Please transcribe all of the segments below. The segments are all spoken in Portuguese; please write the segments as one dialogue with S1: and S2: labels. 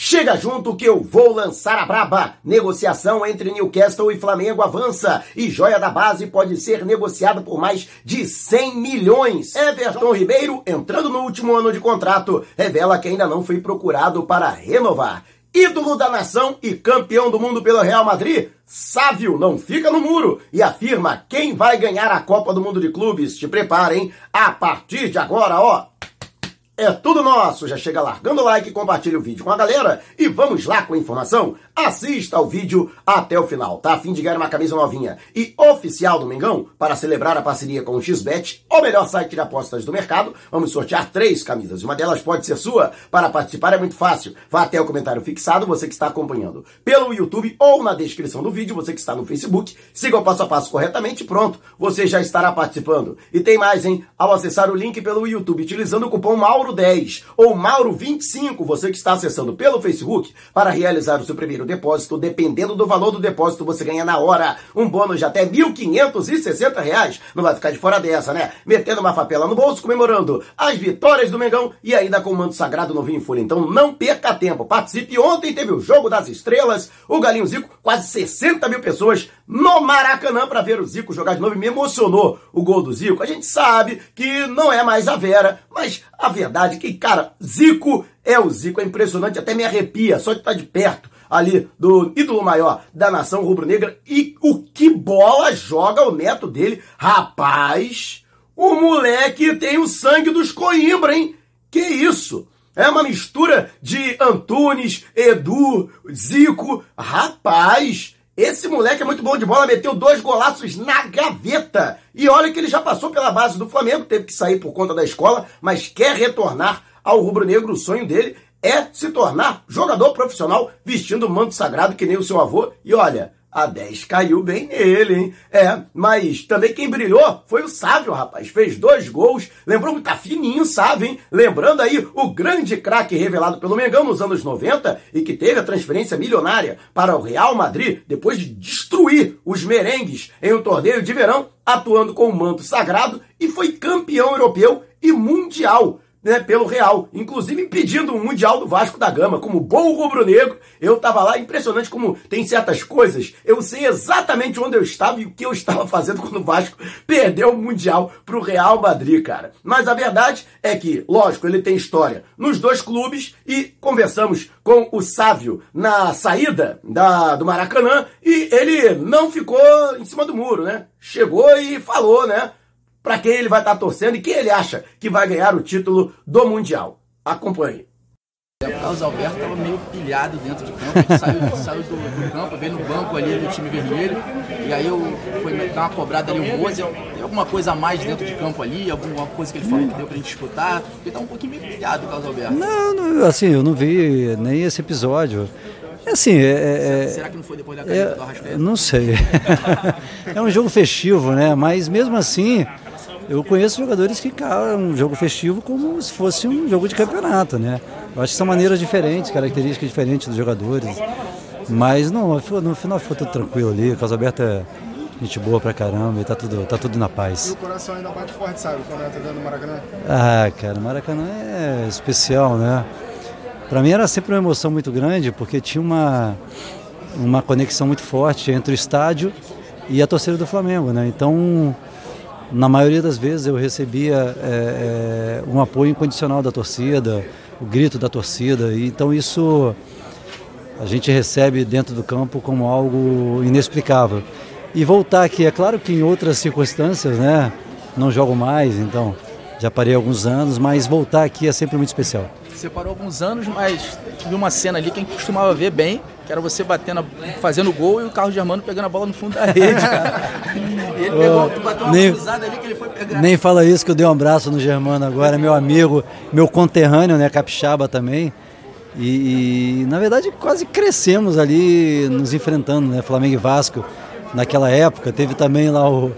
S1: Chega junto que eu vou lançar a braba. Negociação entre Newcastle e Flamengo avança e joia da base pode ser negociada por mais de 100 milhões. Everton Ribeiro, entrando no último ano de contrato, revela que ainda não foi procurado para renovar. Ídolo da nação e campeão do mundo pelo Real Madrid, Sávio não fica no muro e afirma quem vai ganhar a Copa do Mundo de Clubes. Te preparem, a partir de agora, ó. É tudo nosso! Já chega largando o like, compartilha o vídeo com a galera e vamos lá com a informação? Assista ao vídeo até o final. Tá a fim de ganhar uma camisa novinha e oficial do Mengão para celebrar a parceria com o XBET, o melhor site de apostas do mercado. Vamos sortear três camisas. Uma delas pode ser sua. Para participar é muito fácil. Vá até o comentário fixado, você que está acompanhando pelo YouTube ou na descrição do vídeo, você que está no Facebook. Siga o passo a passo corretamente pronto. Você já estará participando. E tem mais, hein? Ao acessar o link pelo YouTube utilizando o cupom Mauro Mauro10 ou Mauro25, você que está acessando pelo Facebook, para realizar o seu primeiro depósito, dependendo do valor do depósito, você ganha na hora um bônus de até 1.560 reais. Não vai ficar de fora dessa, né? Metendo uma papela no bolso, comemorando as vitórias do Mengão e ainda com o manto sagrado novinho em folha. Então não perca tempo, participe. Ontem teve o Jogo das Estrelas, o Galinho Zico, quase 60 mil pessoas no Maracanã para ver o Zico jogar de novo. E me emocionou o gol do Zico. A gente sabe que não é mais a Vera, mas a verdade é que, cara, Zico é o Zico. É impressionante, até me arrepia só de estar de perto ali do ídolo maior da nação rubro-negra. E o que bola joga o neto dele. Rapaz, o moleque tem o sangue dos Coimbra, hein? Que isso? É uma mistura de Antunes, Edu, Zico. Rapaz, esse moleque é muito bom de bola, meteu dois golaços na gaveta. E olha que ele já passou pela base do Flamengo, teve que sair por conta da escola, mas quer retornar ao rubro-negro. O sonho dele é se tornar jogador profissional vestindo o manto sagrado que nem o seu avô. E olha, a 10 caiu bem nele, hein? É, mas também quem brilhou foi o Sávio, rapaz. Fez dois gols. Lembrou que tá fininho, Sávio, hein? Lembrando aí o grande craque revelado pelo Mengão nos anos 90 e que teve a transferência milionária para o Real Madrid depois de destruir os merengues em um torneio de verão, atuando com o manto sagrado e foi campeão europeu e mundial né, pelo Real, inclusive impedindo o Mundial do Vasco da Gama. Como bom rubro-negro, eu estava lá, impressionante como tem certas coisas. Eu sei exatamente onde eu estava e o que eu estava fazendo quando o Vasco perdeu o Mundial para o Real Madrid, cara. Mas a verdade é que, lógico, ele tem história nos dois clubes e conversamos com o Sávio na saída da, do Maracanã e ele não ficou em cima do muro, né? Chegou e falou, né? Para quem ele vai estar tá torcendo e quem ele acha que vai ganhar o título do Mundial. Acompanhe.
S2: O Carlos Alberto estava meio pilhado dentro de campo, saiu, saiu do, do, campo, veio no banco ali do time vermelho, e aí eu fui dar uma cobrada ali o Mozer, tem alguma coisa a mais dentro de campo ali, alguma coisa que ele falou que deu pra gente escutar, porque tá um pouquinho meio pilhado o Carlos Alberto.
S3: Não, não, assim, eu não vi nem esse episódio. É assim, é,
S2: é, é, Será que não foi depois da é, do Arrascaeta?
S3: Não sei. é um jogo festivo, né? Mas mesmo assim, eu conheço jogadores que encaram um jogo festivo como se fosse um jogo de campeonato, né? Eu acho que são maneiras diferentes, características diferentes dos jogadores. Mas não, no final ficou tudo tranquilo ali, Casa Aberta é gente boa pra caramba e tá tudo, tá tudo na paz.
S4: E o coração ainda bate forte, sabe, quando entra dentro do Maracanã?
S3: Ah, cara, Maracanã é especial, né? Pra mim era sempre uma emoção muito grande, porque tinha uma, uma conexão muito forte entre o estádio e a torcida do Flamengo, né? Então na maioria das vezes eu recebia é, é, um apoio incondicional da torcida, o grito da torcida, e então isso a gente recebe dentro do campo como algo inexplicável. E voltar aqui, é claro que em outras circunstâncias, né, não jogo mais, então já parei alguns anos, mas voltar aqui é sempre muito especial.
S2: Você parou alguns anos, mas tive uma cena ali que a gente costumava ver bem, que era você batendo, fazendo gol e o carro de Armando pegando a bola no fundo da rede, cara. ele pegou, bateu uma nem, cruzada ali que ele foi pegar.
S3: Nem fala isso que eu dei um abraço no Germano agora, meu amigo, meu conterrâneo, né, capixaba também. E, e, na verdade quase crescemos ali nos enfrentando, né, Flamengo e Vasco naquela época. Teve também lá o,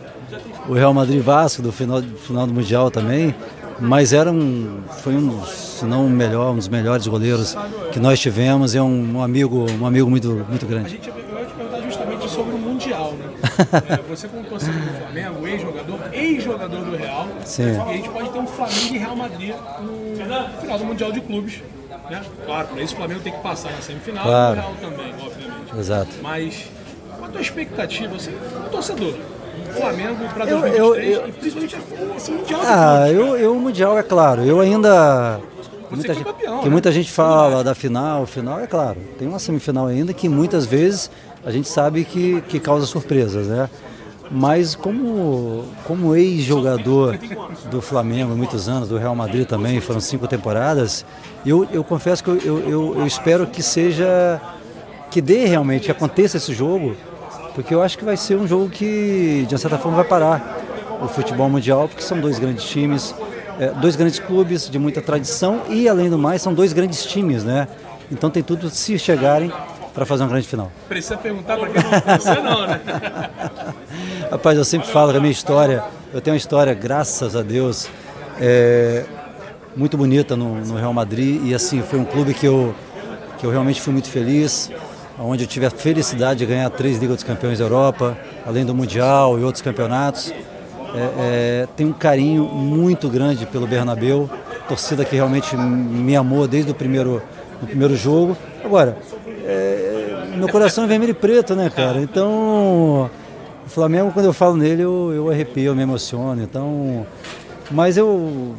S3: o Real Madrid Vasco do final, final do Mundial também. Mas era um, foi um, se não o melhor, um dos melhores goleiros que nós tivemos. É um, um amigo, um amigo muito, muito grande.
S5: A gente, eu ia te perguntar justamente sobre o Mundial, né? é, você como torcedor do Flamengo, ex-jogador, ex-jogador do Real. Sim. E a gente pode ter um Flamengo e Real Madrid no final do Mundial de Clubes Né? Claro, para isso o Flamengo tem que passar na semifinal
S3: Claro.
S5: e o Real também, obviamente.
S3: Exato.
S5: Mas qual a tua expectativa, assim, como torcedor? Flamengo para
S3: Eu-
S5: 2023
S3: eu- eu-
S5: e principalmente esse Mundial.
S3: Ah, eu, eu o Mundial é claro. Eu ainda. Muita gente,
S5: campeão,
S3: que
S5: né?
S3: muita gente fala da final, final é claro. Tem uma semifinal ainda que muitas vezes a gente sabe que, que causa surpresas, né? Mas como, como ex-jogador do Flamengo, muitos anos, do Real Madrid também, foram cinco temporadas, eu, eu confesso que eu, eu, eu- eu espero que seja, que dê realmente, que aconteça esse jogo, porque eu acho que vai ser um jogo que, de certa forma, vai parar o futebol mundial, porque são dois grandes times, é, dois grandes clubes de muita tradição e, além do mais, são dois grandes times, né? Então tem tudo se chegarem para fazer uma grande final.
S5: Precisa perguntar para quem não você não, né?
S3: Rapaz, eu sempre falo que a minha história, eu tenho uma história, graças a Deus, é, muito bonita no, no Real Madrid e assim, foi um clube que eu, que eu realmente fui muito feliz, onde eu tive a felicidade de ganhar três Ligas dos Campeões da Europa, além do Mundial e outros campeonatos. É, é, tenho um carinho muito grande pelo Bernabéu, torcida que realmente me amou desde o primeiro, do primeiro jogo. Agora, é, meu coração é vermelho e preto, né, cara? Então, o Flamengo, quando eu falo nele, eu, eu arrepio, eu me emociono. Então, mas eu,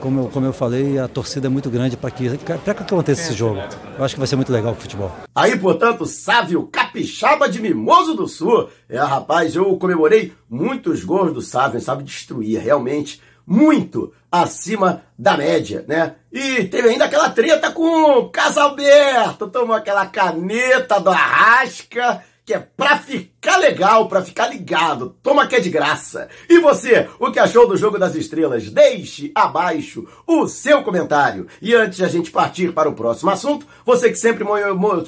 S3: como eu, como eu falei, a torcida é muito grande para que, que aconteça esse jogo. Eu acho que vai ser muito legal o futebol.
S1: Aí, portanto, Sávio Capixaba de Mimoso do Sul. É, rapaz, eu comemorei muitos gols do Sávio, sabe destruir, realmente, muito acima da média, né? E teve ainda aquela treta com o Casalberto, tomou aquela caneta do Arrasca, que é pra ficar legal, pra ficar ligado. Toma que é de graça. E você, o que achou do Jogo das Estrelas? Deixe abaixo o seu comentário. E antes de a gente partir para o próximo assunto, você que sempre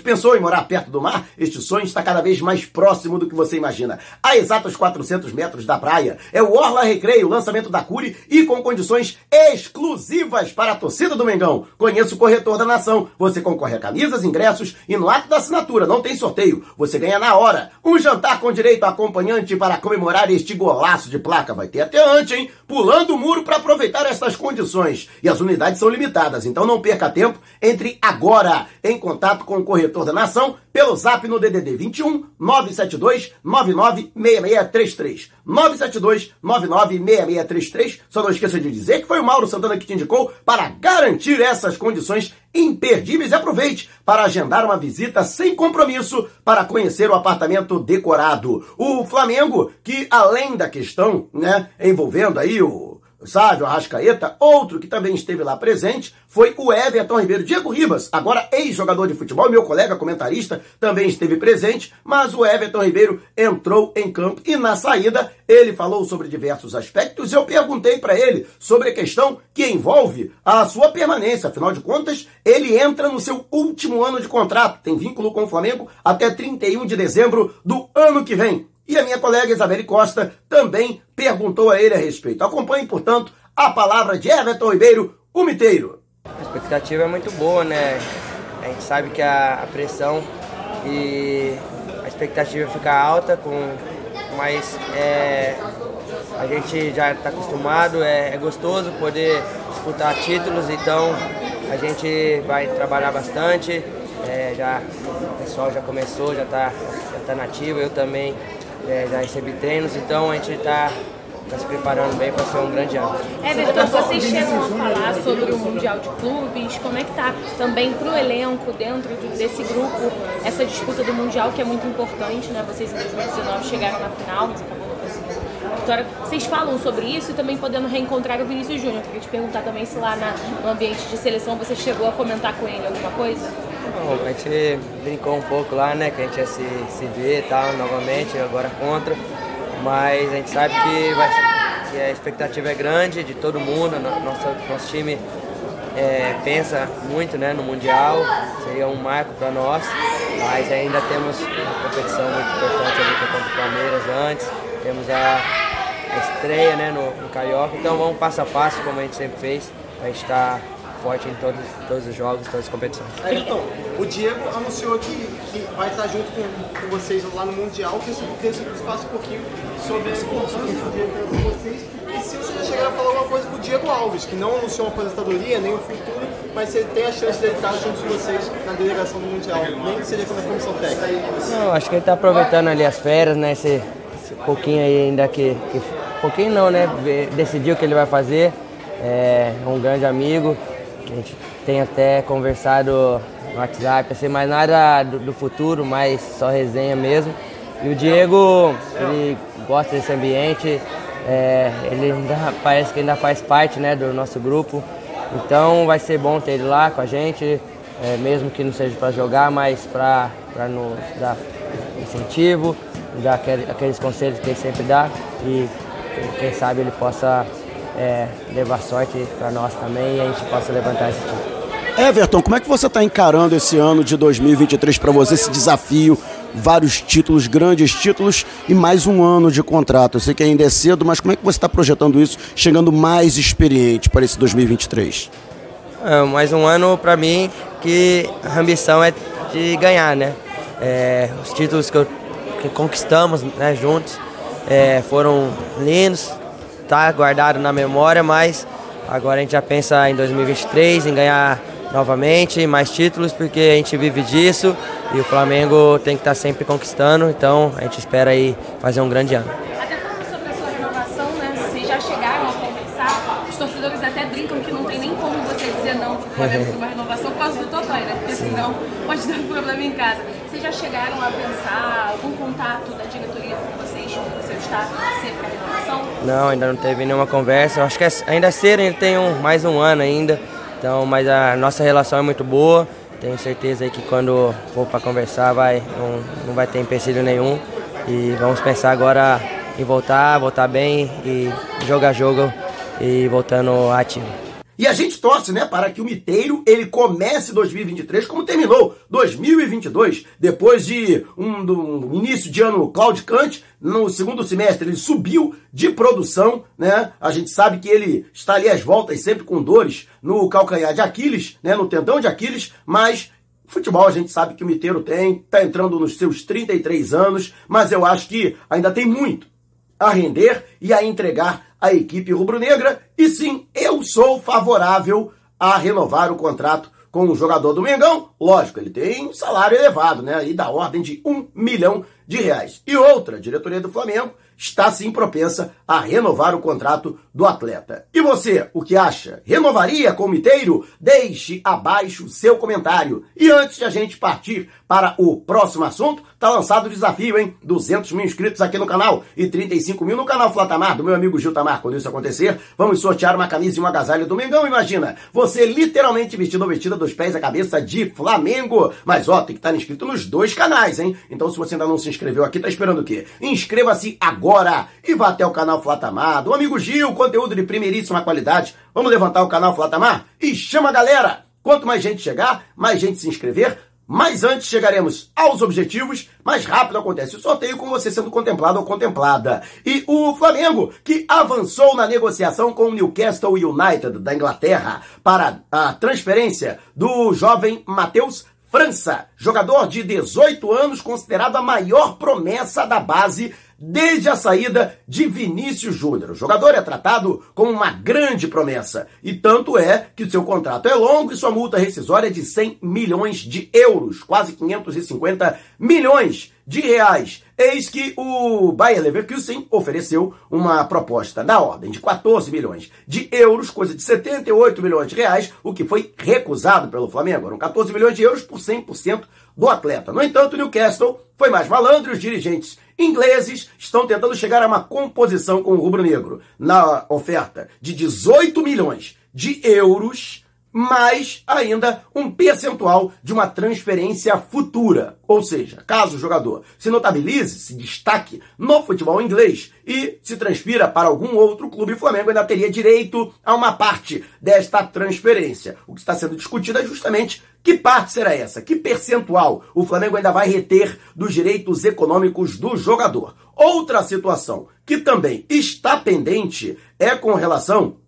S1: pensou em morar perto do mar, este sonho está cada vez mais próximo do que você imagina. A exatos 400 metros da praia é o Orla Recreio, lançamento da Cure e com condições exclusivas para a torcida do Mengão. Conheça o corretor da nação. Você concorre a camisas, ingressos e no ato da assinatura não tem sorteio. Você ganha na hora. Um jantar com direito a acompanhante para comemorar este golaço de placa. Vai ter até antes, hein? Pulando o muro para aproveitar estas condições. E as unidades são limitadas, então não perca tempo. Entre agora em contato com o corretor da nação pelo zap no DDD 21 972 996633. 972 996633. Só não esqueça de dizer que foi o Mauro Santana que te indicou para garantir essas condições imperdíveis e aproveite para agendar uma visita sem compromisso para conhecer o apartamento decorado. O Flamengo, que além da questão, né, envolvendo aí Sávio Arrascaeta, outro que também esteve lá presente foi o Everton Ribeiro. Diego Ribas, agora ex-jogador de futebol, meu colega comentarista, também esteve presente, mas o Everton Ribeiro entrou em campo e na saída ele falou sobre diversos aspectos. Eu perguntei para ele sobre a questão que envolve a sua permanência. Afinal de contas, ele entra no seu último ano de contrato, tem vínculo com o Flamengo até 31 de dezembro do ano que vem. E a minha colega Isabelle Costa também perguntou a ele a respeito. Acompanhe, portanto, a palavra de Everton Ribeiro, o miteiro.
S6: A expectativa é muito boa, né? A gente sabe que a, a pressão e a expectativa fica alta, com, mas é, a gente já está acostumado, é, é gostoso poder disputar títulos, então a gente vai trabalhar bastante. é, já, o pessoal já começou, já está já tá nativo, eu também é, já recebi treinos, então a gente está tá se preparando bem para ser um grande ano.
S7: Everton, vocês chegam a falar sobre o Mundial de Clubes, como é que tá também pro elenco, dentro de- desse grupo, essa disputa do Mundial que é muito importante, né? Vocês em 2019 chegaram na final, mas acabou não conseguindo vitória. Vocês falam sobre isso e também podendo reencontrar o Vinícius Júnior. Queria te perguntar também se lá na- no ambiente de seleção você chegou a comentar com ele alguma coisa?
S6: Bom, a gente brincou um pouco lá, né? Que a gente ia se, se ver e tal, novamente, agora contra. Mas a gente sabe que, vai, que a expectativa é grande de todo mundo. no- Nosso, nosso time é, pensa muito né, no Mundial, seria um marco para nós. Mas ainda temos uma competição muito importante ali é contra o Palmeiras antes. Temos a, a estreia né, no, no Carioca. Então vamos passo a passo, como a gente sempre fez, para estar forte em todos, todos os jogos, todas as competições.
S4: Então, o Diego anunciou que, que vai estar junto com, com vocês lá no Mundial, que eu queria que você um pouquinho sobre a importância do Diego para vocês. E se você já chegar a falar alguma coisa com o Diego Alves, que não anunciou uma aposentadoria, nem o futuro, mas você tem a chance de ele estar junto de vocês na delegação do Mundial, nem que seja na comissão técnica.
S6: Não, acho que ele está aproveitando ali as férias, né? Esse, esse pouquinho aí ainda que, que. Pouquinho não, né? Decidiu o que ele vai fazer. É um grande amigo. A gente tem até conversado no WhatsApp, assim, mais nada do, do futuro, mais só resenha mesmo. E o Diego, ele gosta desse ambiente, é, ele ainda, parece que ainda faz parte né, do nosso grupo. Então vai ser bom ter ele lá com a gente, é, mesmo que não seja para jogar, mas para nos dar incentivo, dar aquele, aqueles conselhos que ele sempre dá e quem sabe ele possa é, levar sorte para nós também e a gente possa levantar esse título.
S1: Everton, como é que você está encarando esse ano de 2023 para você, esse desafio? Vários títulos, grandes títulos e mais um ano de contrato. Eu sei que ainda é cedo, mas como é que você está projetando isso, chegando mais experiente para esse 2023?
S6: É, mais um ano para mim que a ambição é de ganhar, né? É, os títulos que, eu, que conquistamos né, juntos é, foram lindos, tá guardado na memória, mas agora a gente já pensa em 2023, em ganhar novamente, mais títulos, porque a gente vive disso e o Flamengo tem que estar tá sempre conquistando, então a gente espera aí fazer um grande ano.
S7: Até falando sobre a sua renovação, né? Vocês já chegaram a conversar, os torcedores até brincam que não tem nem como você dizer não para o Flamengo uma renovação por causa do Totói, né? Porque Sim. senão pode dar problema em casa. Vocês já chegaram a pensar algum contato da diretoria com renovação?
S6: Não, ainda não teve nenhuma conversa. Acho que é, ainda é cedo, ele tem um, mais um ano ainda. Então, mas a nossa relação é muito boa. Tenho certeza que quando for para conversar vai, não, não vai ter empecilho nenhum. E vamos pensar agora em voltar, voltar bem e jogar jogo e voltando ativo.
S1: E a gente torce, né, para que o Miteiro ele comece 2023 como terminou 2022, depois de um, um início de ano claudicante, no segundo semestre ele subiu de produção, né? A gente sabe que ele está ali às voltas sempre com dores no calcanhar de Aquiles, né, no tendão de Aquiles, mas Futebol a gente sabe que o Miteiro tem, está entrando nos seus 33 anos, mas eu acho que ainda tem muito a render e a entregar a equipe rubro-negra. E sim, eu sou favorável a renovar o contrato com o jogador do Mengão. Lógico, ele tem um salário elevado, né? Aí da ordem de um milhão de reais. E outra, a diretoria do Flamengo está sim propensa a renovar o contrato do atleta. E você, o que acha? Renovaria com o Miteiro? Deixe abaixo seu comentário. E antes de a gente partir para o próximo assunto, tá lançado o desafio, hein? 200 mil inscritos aqui no canal e 35 mil no canal Flatamar, do meu amigo Gil Tamar. Quando isso acontecer, vamos sortear uma camisa e um agasalho do Mengão, imagina. Você literalmente vestido ou vestida dos pés à cabeça de Flamengo. Mas ó, tem que estar inscrito nos dois canais, hein? Então se você ainda não se inscreveu aqui, tá esperando o quê? Inscreva-se agora e vá até o canal Flatamar, do amigo Gil, conteúdo de primeiríssima qualidade. Vamos levantar o canal Flatamar e chama a galera! Quanto mais gente chegar, mais gente se inscrever, mas antes chegaremos aos objetivos, mais rápido acontece o sorteio com você sendo contemplado ou contemplada. E o Flamengo, que avançou na negociação com o Newcastle United da Inglaterra para a transferência do jovem Matheus França, jogador de 18 anos, considerado a maior promessa da base desde a saída de Vinícius Júnior. O jogador é tratado como uma grande promessa, e tanto é que seu contrato é longo e sua multa rescisória é de 100 milhões de euros, quase 550 milhões de reais. Eis que o Bayer Leverkusen ofereceu uma proposta da ordem de 14 milhões de euros, coisa de 78 milhões de reais, o que foi recusado pelo Flamengo. Eram 14 milhões de euros por 100% do atleta. No entanto, o Newcastle foi mais malandro e os dirigentes ingleses estão tentando chegar a uma composição com o rubro-negro na oferta de 18 milhões de euros mais ainda um percentual de uma transferência futura. Ou seja, caso o jogador se notabilize, se destaque no futebol inglês e se transfira para algum outro clube, o Flamengo ainda teria direito a uma parte desta transferência. O que está sendo discutido é justamente que parte será essa? Que percentual o Flamengo ainda vai reter dos direitos econômicos do jogador? Outra situação que também está pendente é com relação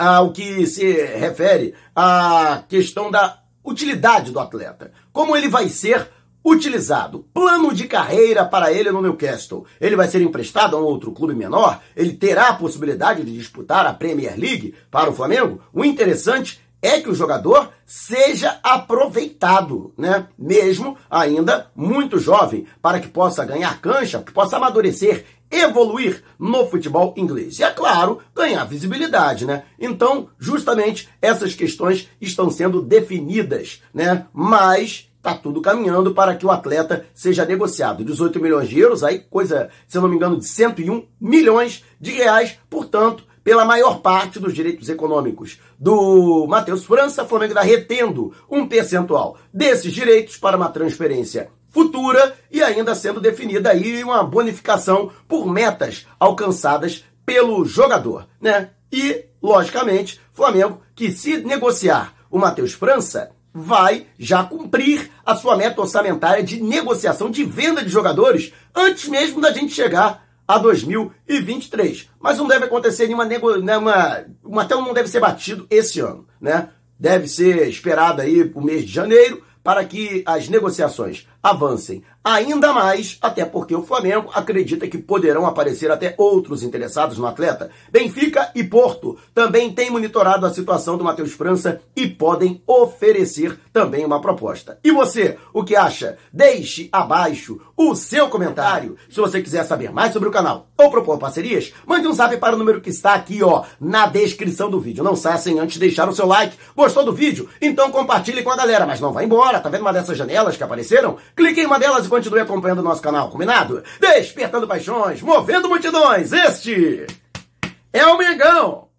S1: ao que se refere à questão da utilidade do atleta. Como ele vai ser utilizado. Plano de carreira para ele no Newcastle. Ele vai ser emprestado a um outro clube menor? Ele terá a possibilidade de disputar a Premier League para o Flamengo? O interessante é que o jogador seja aproveitado, né? Mesmo ainda muito jovem, para que possa ganhar cancha, que possa amadurecer, evoluir no futebol inglês. E é claro, ganhar visibilidade, né? Então, justamente essas questões estão sendo definidas, né? Mas tá tudo caminhando para que o atleta seja negociado. 18 milhões de euros, aí coisa, se eu não me engano, de 101 milhões de reais, portanto, pela maior parte dos direitos econômicos do Matheus França, Flamengo está retendo um percentual desses direitos para uma transferência futura e ainda sendo definida aí uma bonificação por metas alcançadas pelo jogador, né? E, logicamente, Flamengo que se negociar o Matheus França vai já cumprir a sua meta orçamentária de negociação de venda de jogadores antes mesmo da gente chegar a 2023. Mas não deve acontecer nenhuma nego... nenhuma o martelo não deve ser batido esse ano, né? Deve ser esperado aí o mês de janeiro para que as negociações avancem ainda mais, até porque o Flamengo acredita que poderão aparecer até outros interessados no atleta. Benfica e Porto também têm monitorado a situação do Matheus França e podem oferecer também uma proposta. E você, o que acha? Deixe abaixo o seu comentário. Se você quiser saber mais sobre o canal ou propor parcerias, mande um zap para o número que está aqui, ó, na descrição do vídeo. Não saia sem antes deixar o seu like. Gostou do vídeo? Então compartilhe com a galera, mas não vá embora. Tá vendo uma dessas janelas que apareceram? Clique em uma delas continue acompanhando o nosso canal, combinado? Despertando paixões, movendo multidões, este é o Mengão!